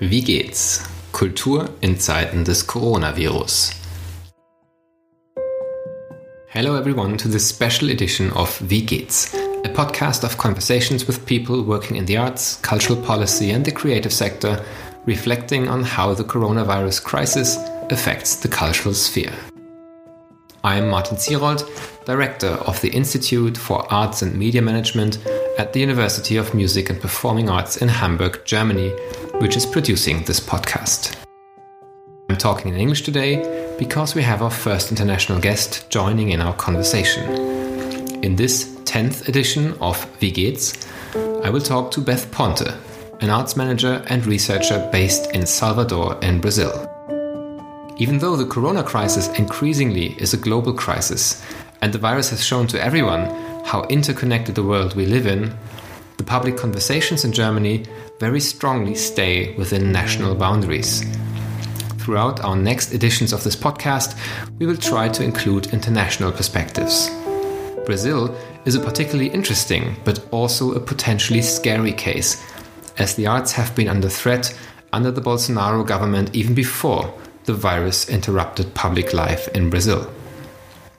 Wie geht's? Kultur in Zeiten des Coronavirus. Hello everyone to this special edition of Wie geht's? A podcast of conversations with people working in the arts, cultural policy and the creative sector, reflecting on how the coronavirus crisis affects the cultural sphere. I'm Martin Zierold, Director of the Institute for Arts and Media Management at the University of Music and Performing Arts in Hamburg, Germany, which is producing this podcast. I'm talking in English today because we have our first international guest joining in our conversation. In this 10th edition of Wie geht's, I will talk to Beth Ponte, an arts manager and researcher based in Salvador in Brazil. Even though the corona crisis increasingly is a global crisis, and the virus has shown to everyone how interconnected the world we live in, the public conversations in Germany very strongly stay within national boundaries. Throughout our next editions of this podcast, we will try to include international perspectives. Brazil is a particularly interesting but also a potentially scary case, as the arts have been under threat under the Bolsonaro government even before the virus interrupted public life in Brazil.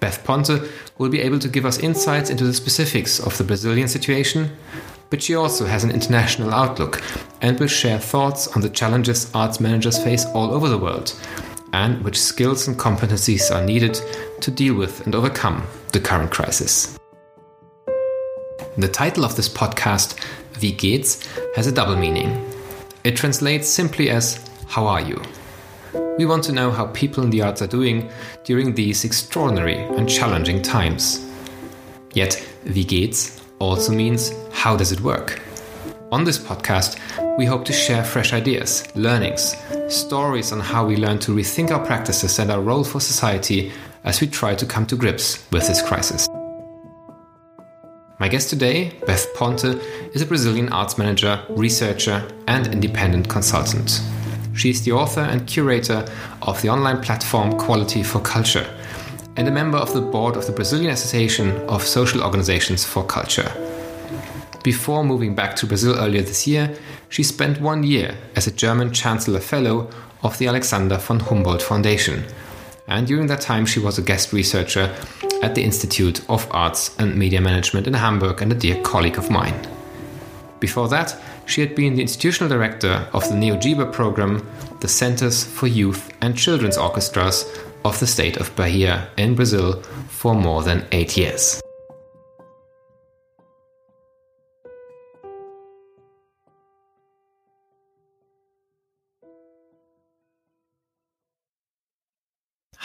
Beth Ponte will be able to give us insights into the specifics of the Brazilian situation, but she also has an international outlook and will share thoughts on the challenges arts managers face all over the world and which skills and competencies are needed to deal with and overcome the current crisis. The title of this podcast, Wie geht's, has a double meaning. It translates simply as How are you? We want to know how people in the arts are doing during these extraordinary and challenging times. Yet, wie geht's also means how does it work? On this podcast, we hope to share fresh ideas, learnings, stories on how we learn to rethink our practices and our role for society as we try to come to grips with this crisis. My guest today, Beth Ponte, is a Brazilian arts manager, researcher, and independent consultant. She is the author and curator of the online platform Quality for Culture and a member of the board of the Brazilian Association of Social Organizations for Culture. Before moving back to Brazil earlier this year, she spent one year as a German Chancellor Fellow of the Alexander von Humboldt Foundation. And during that time, she was a guest researcher at the Institute of Arts and Media Management in Hamburg and a dear colleague of mine. Before that, she had been the institutional director of the NEOJIBA program, the Centers for Youth and Children's Orchestras of the state of Bahia in Brazil for more than eight years.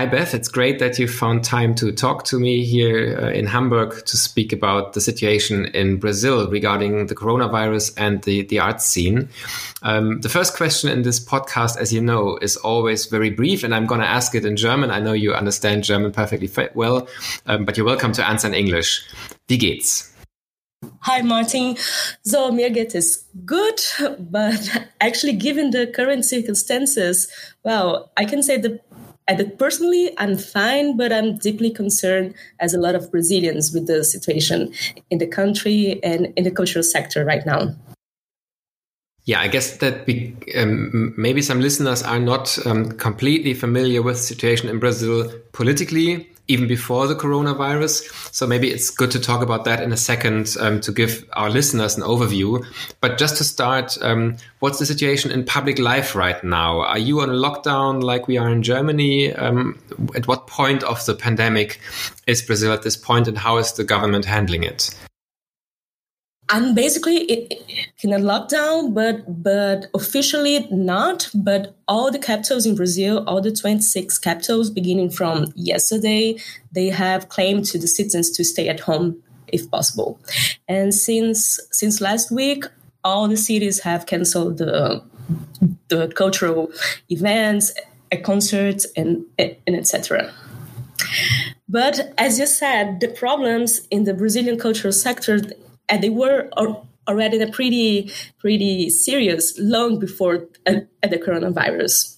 Hi, Beth. It's great that you found time to talk to me here uh, in Hamburg to speak about the situation in Brazil regarding the coronavirus and the, the art scene. Um, the first question in this podcast, as you know, is always very brief, and I'm going to ask it in German. I know you understand German perfectly well, um, but you're welcome to answer in English. Wie geht's? Hi, Martin. So, mir geht es good, but actually, given the current circumstances, well, I can say the and personally, I'm fine, but I'm deeply concerned, as a lot of Brazilians, with the situation in the country and in the cultural sector right now. Yeah, I guess that we, um, maybe some listeners are not um, completely familiar with the situation in Brazil politically even before the coronavirus. So maybe it's good to talk about that in a second um, to give our listeners an overview. But just to start, um, what's the situation in public life right now? Are you on a lockdown like we are in Germany? Um, at what point of the pandemic is Brazil at this point, and how is the government handling it? I'm basically in a lockdown, but but officially not. But all the capitals in Brazil, all the 26 capitals, beginning from yesterday, they have claimed to the citizens to stay at home if possible. And since since last week, all the cities have canceled the the cultural events, concerts, and and etc. But as you said, the problems in the Brazilian cultural sector and they were already pretty pretty serious long before uh, the coronavirus.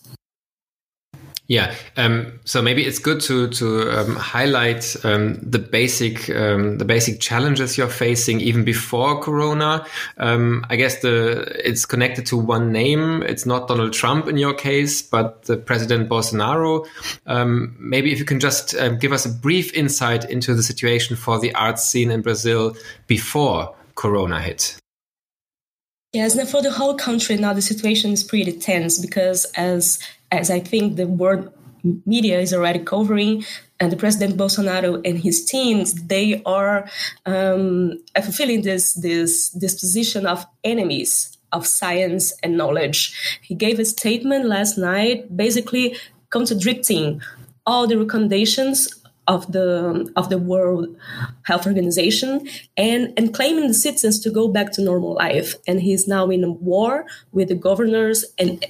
Yeah, um, so maybe it's good to to um, highlight um, the basic um, the basic challenges you're facing even before Corona. Um, I guess the it's connected to one name. It's not Donald Trump in your case, but the President Bolsonaro. Um, maybe if you can just give us a brief insight into the situation for the arts scene in Brazil before Corona hit. Yes, and for the whole country now the situation is pretty tense because as as I think the world media is already covering, and the President Bolsonaro and his teams, they are um, fulfilling this, this, this position of enemies of science and knowledge. He gave a statement last night, basically contradicting all the recommendations of the of the World Health Organization and and claiming the citizens to go back to normal life. And he's now in a war with the governors and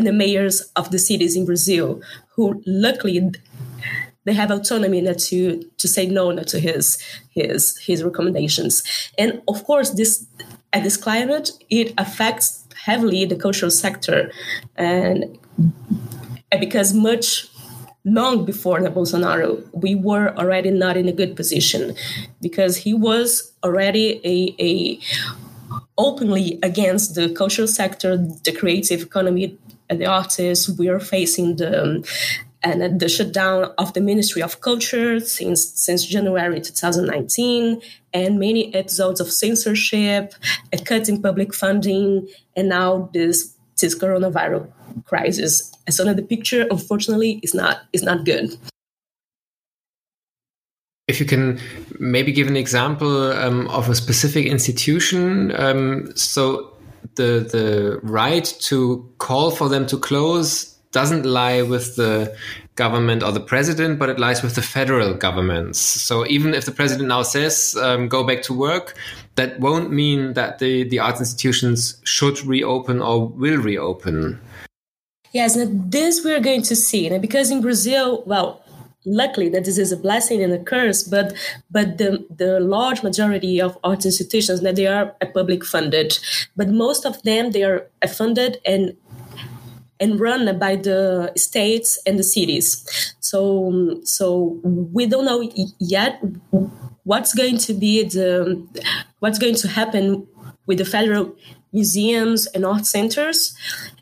and the mayors of the cities in Brazil, who luckily they have autonomy not to to say no not to his his his recommendations. And of course, this at this climate it affects heavily the cultural sector, and because much long before the Bolsonaro, we were already not in a good position because he was already a, a openly against the cultural sector, the creative economy, the artists. We are facing the um, and the shutdown of the Ministry of Culture since since January 2019, and many episodes of censorship, a cut in public funding, and now this this coronavirus crisis. So the picture, unfortunately, is not is not good. If you can maybe give an example um, of a specific institution, um, so the the right to call for them to close doesn't lie with the government or the president, but it lies with the federal governments. So even if the president now says um, go back to work, that won't mean that the the arts institutions should reopen or will reopen. Yes, and this we're going to see, because in Brazil, well, luckily that this is a blessing and a curse but but the the large majority of arts institutions that they are public funded. But most of them they are funded and and run by the states and the cities. So so we don't know yet what's going to be the what's going to happen with the federal museums and art centers.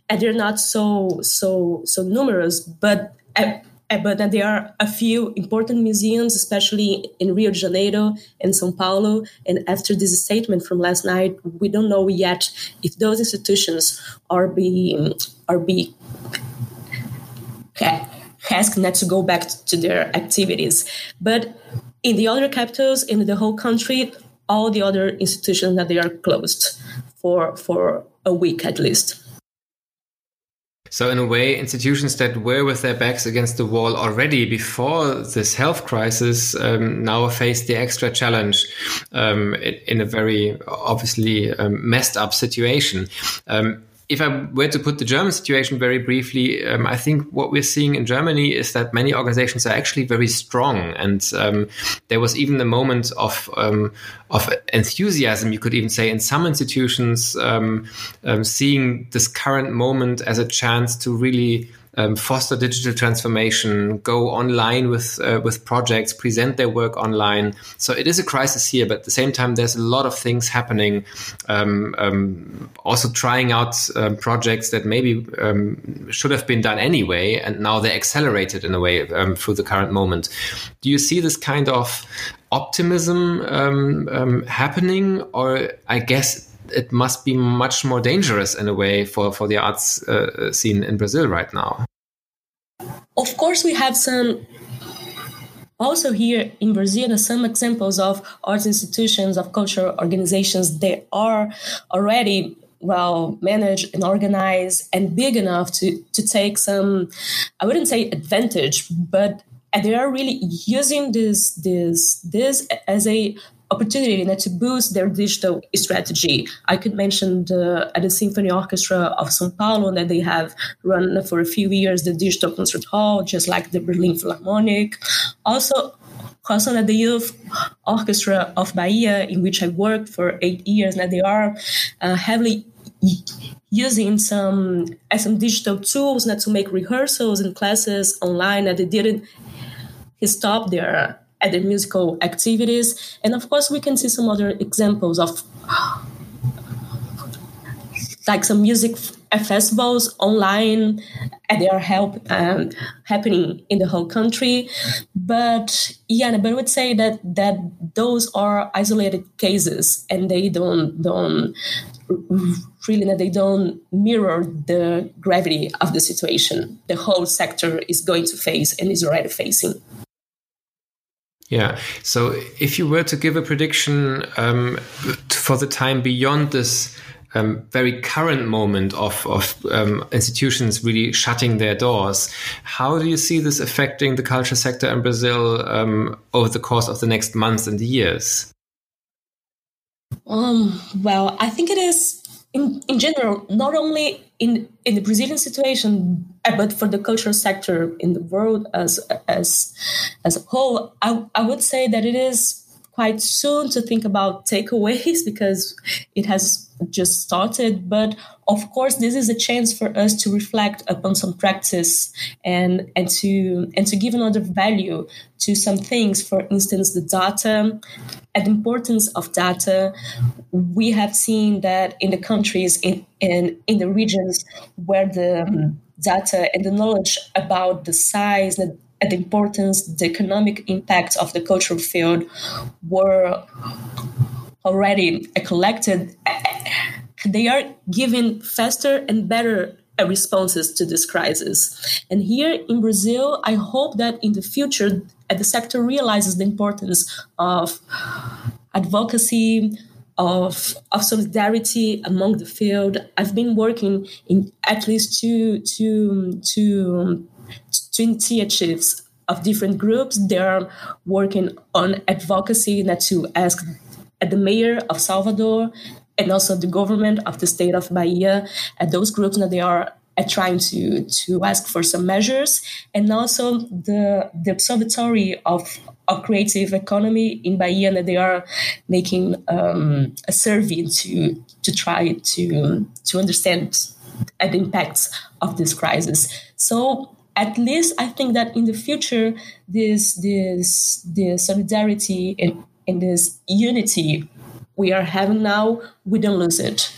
And they're not so so so numerous but uh, Eh, but there are a few important museums, especially in Rio de Janeiro and Sao Paulo. And after this statement from last night, we don't know yet if those institutions are being are being asked not to go back to their activities. But in the other capitals, in the whole country, all the other institutions that they are closed for for a week at least. So, in a way, institutions that were with their backs against the wall already before this health crisis um, now face the extra challenge um, in a very obviously um, messed up situation. If I were to put the German situation very briefly, um, I think what we're seeing in Germany is that many organizations are actually very strong, and um, there was even a moment of um, of enthusiasm, you could even say, in some institutions, um, um, seeing this current moment as a chance to really um, foster digital transformation, go online with uh, with projects, present their work online. So it is a crisis here, but at the same time, there's a lot of things happening. Um, um, also trying out um, projects that maybe um, should have been done anyway, and now they're accelerated in a way um, through the current moment. Do you see this kind of optimism happening, or I guess it must be much more dangerous in a way for, for the arts uh, scene in Brazil right now. Of course, we have some also here in Brazil, some examples of arts institutions, of cultural organizations, they are already well managed and organized and big enough to, to take some, I wouldn't say advantage, but they are really using this this this as a opportunity that to boost their digital strategy. I could mention the, at the Symphony Orchestra of São Paulo that they have run for a few years the digital concert hall, just like the Berlin Philharmonic. Also, also at the Youth Orchestra of Bahia, in which I worked for eight years, that they are uh, heavily using some some digital tools not to make rehearsals and classes online that they didn't stop their at the musical activities. And of course we can see some other examples of like some music festivals online and they are help um, happening in the whole country. But yeah but i would say that that those are isolated cases and they don't don't really that they don't mirror the gravity of the situation. The whole sector is going to face and is already facing yeah. So if you were to give a prediction um, for the time beyond this um, very current moment of, of um, institutions really shutting their doors. How do you see this affecting the culture sector in Brazil um, over the course of the next months and years? Um, well, I think it is in, in general, not only in, in the Brazilian situation, Uh, but for the cultural sector in the world as as as a whole, I, I would say that it is quite soon to think about takeaways because it has just started. But of course, this is a chance for us to reflect upon some practice and and to and to give another value to some things. For instance, the data and the importance of data. We have seen that in the countries in in, in the regions where the mm-hmm. Data and the knowledge about the size and the importance, the economic impact of the cultural field were already collected they are giving faster and better responses to this crisis. And here in Brazil, I hope that in the future, the sector realizes the importance of advocacy, of, of solidarity among the field. I've been working in at least two, two, two, two initiatives of different groups. They are working on advocacy not to ask at the mayor of Salvador and also the government of the state of Bahia. And those groups now they are uh, trying to to ask for some measures, and also the the observatory of of creative economy in Bahia that they are making um, a survey to to try to to understand the impacts of this crisis. So at least I think that in the future, this this this solidarity and, and this unity we are having now, we don't lose it.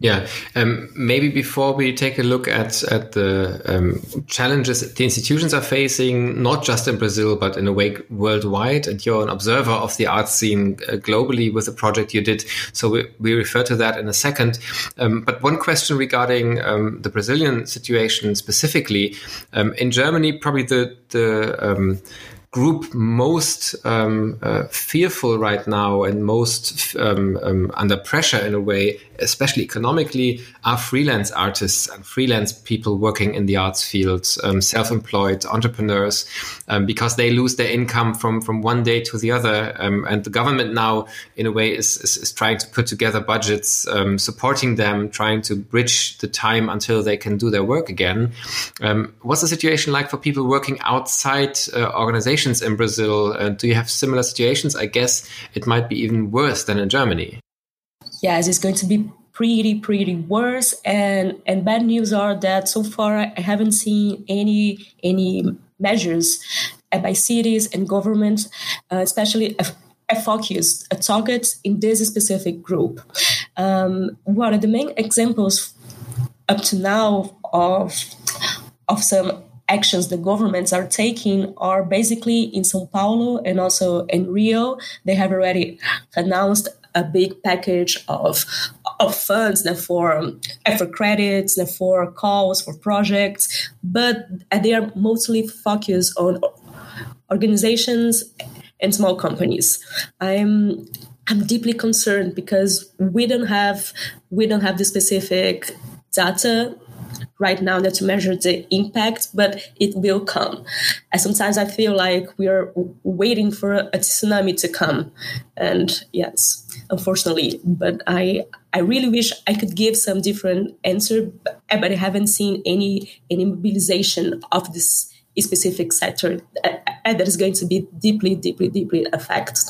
Yeah, um, maybe before we take a look at at the um, challenges the institutions are facing, not just in Brazil but in a way worldwide, and you're an observer of the art scene uh, globally with the project you did. So we, we refer to that in a second. Um, but one question regarding um, the Brazilian situation specifically um, in Germany, probably the the um, group most um, uh, fearful right now and most um, um, under pressure in a way, especially economically, are freelance artists and freelance people working in the arts field, um, self-employed entrepreneurs, um, because they lose their income from from one day to the other. Um, and the government now, in a way, is, is, is trying to put together budgets supporting them, trying to bridge the time until they can do their work again. what's the situation like for people working outside uh, organizations? In Brazil? Uh, do you have similar situations? I guess it might be even worse than in Germany. Yes, it's going to be pretty pretty worse and and bad news are that so far i haven't seen any any measures by cities and governments uh, especially a, a focus a target in this specific group um, one of the main examples up to now of of some actions the governments are taking are basically in Sao Paulo and also in Rio. They have already announced a big package of of funds for um, for credits, for calls, for projects, but they are mostly focused on organizations and small companies. I'm I'm deeply concerned because we don't have we don't have the specific data right now that to measure the impact, but it will come. And sometimes I feel like we are waiting for a tsunami to come. And yes, unfortunately, but I I really wish I could give some different answer, but I haven't seen any any mobilization of this specific sector uh, uh, that is going to be deeply, deeply, deeply affected.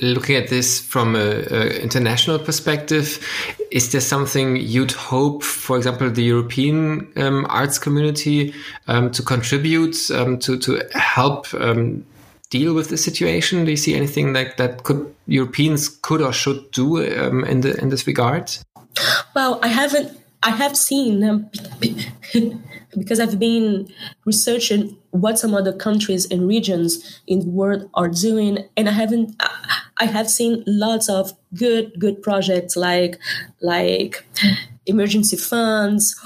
Looking at this from an international perspective, is there something you'd hope, for example, the European um, arts community um, to contribute um, to to help um, deal with the situation? Do you see anything like that could Europeans could or should do um, in the in this regard? Well, I haven't. I have seen um, because I've been researching what some other countries and regions in the world are doing, and I haven't. Have seen lots of good good projects like like emergency funds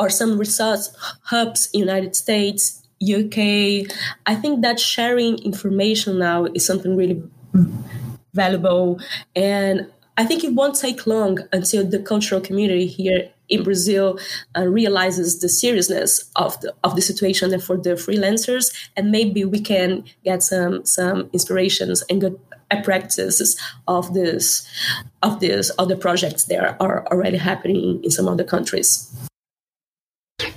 or some resource hubs in United States, UK. I think that sharing information now is something really valuable and I think it won't take long until the cultural community here in Brazil uh, realizes the seriousness of the of the situation for the freelancers, and maybe we can get some some inspirations and good practices of this of this other projects that are already happening in some other countries.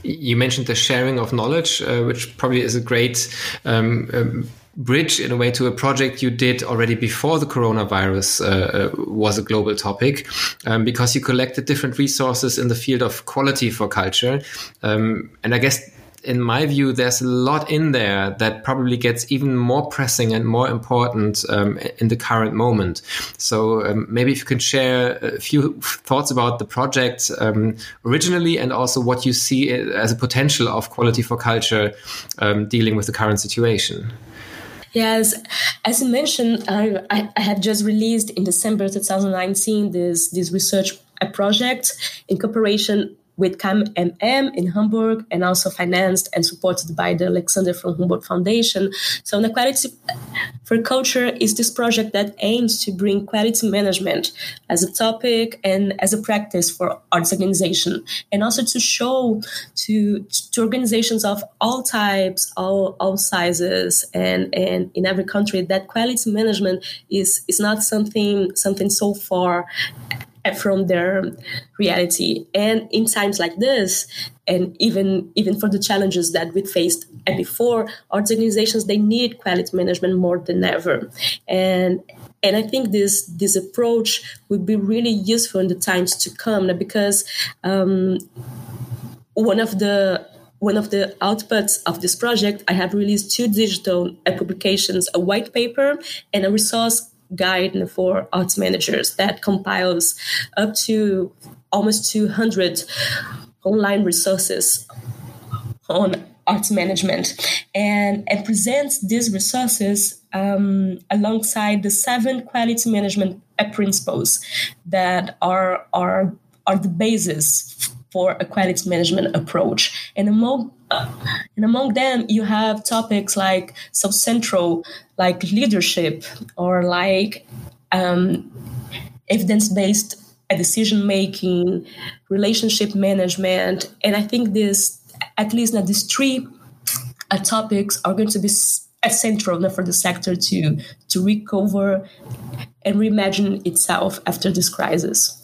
You mentioned the sharing of knowledge, uh, which probably is a great um, um, bridge in a way to a project you did already before the coronavirus uh, uh, was a global topic um, because you collected different resources in the field of quality for culture. Um, and i guess in my view there's a lot in there that probably gets even more pressing and more important um, in the current moment. So um, maybe if you can share a few thoughts about the project um, originally and also what you see as a potential of quality for culture um, dealing with the current situation Yes, as you mentioned, I, I have just released in December 2019 this this research project in cooperation with KMM in Hamburg and also financed and supported by the Alexander von Humboldt Foundation. So, Inequality for Culture is this project that aims to bring quality management as a topic and as a practice for arts organization, and also to show to, to organizations of all types, all, all sizes, and, and in every country that quality management is, is not something something so far from their reality. And in times like this, and even even for the challenges that we faced before, arts organizations they need quality management more than ever. And and I think this this approach would be really useful in the times to come because um, one of the one of the outputs of this project, I have released two digital publications, a white paper and a resource guide for arts managers that compiles up to almost 200 online resources on arts management and, and presents these resources um, alongside the seven quality management principles that are, are, are the basis for a quality management approach. And among uh, and among them, you have topics like so central, like leadership or like um, evidence-based decision making, relationship management, and I think this, at least now these three uh, topics are going to be central for the sector to to recover and reimagine itself after this crisis.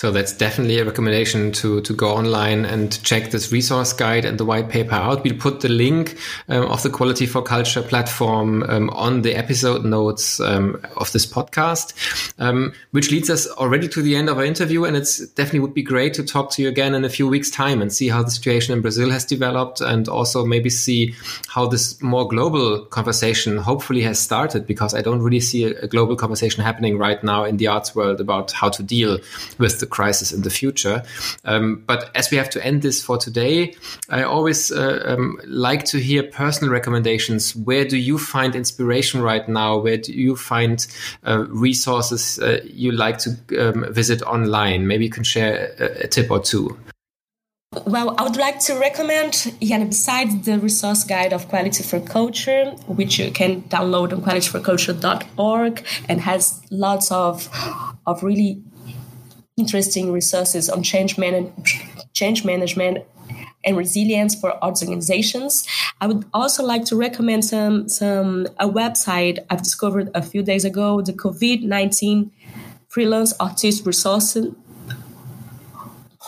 So that's definitely a recommendation to, to go online and check this resource guide and the white paper out. We'll put the link um, of the Quality for Culture platform um, on the episode notes um, of this podcast, um, which leads us already to the end of our interview. And it's definitely would be great to talk to you again in a few weeks' time and see how the situation in Brazil has developed and also maybe see how this more global conversation hopefully has started because I don't really see a, a global conversation happening right now in the arts world about how to deal with the crisis in the future. Um, but as we have to end this for today, I always uh, um, like to hear personal recommendations. Where do you find inspiration right now? Where do you find uh, resources uh, you like to um, visit online? Maybe you can share a, a tip or two. Well, I would like to recommend, yeah, besides the resource guide of Quality for Culture, which you can download on qualityforculture.org and has lots of, of really interesting resources on change, man- change management and resilience for arts organizations. I would also like to recommend some some a website I've discovered a few days ago, the COVID nineteen freelance artist resource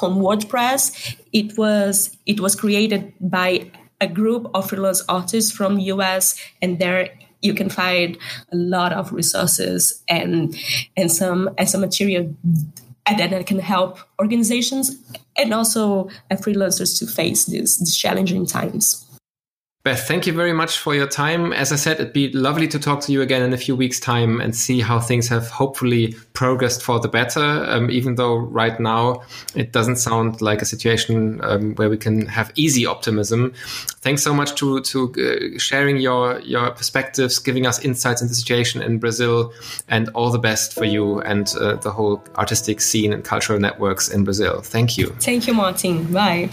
on WordPress. It was it was created by a group of freelance artists from US and they're you can find a lot of resources and and some and some material that can help organizations and also freelancers to face these, these challenging times. Beth, thank you very much for your time. As I said, it'd be lovely to talk to you again in a few weeks' time and see how things have hopefully progressed for the better. Um, even though right now it doesn't sound like a situation um, where we can have easy optimism. Thanks so much to to uh, sharing your your perspectives, giving us insights into the situation in Brazil, and all the best for you and uh, the whole artistic scene and cultural networks in Brazil. Thank you. Thank you, Martin. Bye.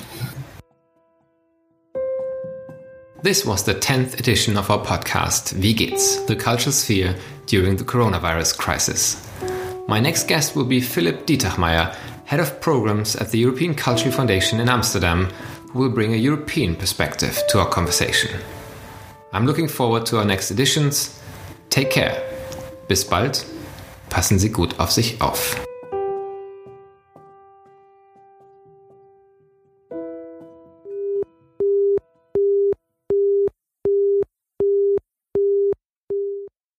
This was the 10th edition of our podcast, Wie geht's? The Cultural Sphere during the coronavirus crisis. My next guest will be Philipp Dietachmair, Head of Programs at the European Cultural Foundation in Amsterdam, who will bring a European perspective to our conversation. I'm looking forward to our next editions. Take care. Bis bald. Passen Sie gut auf sich auf.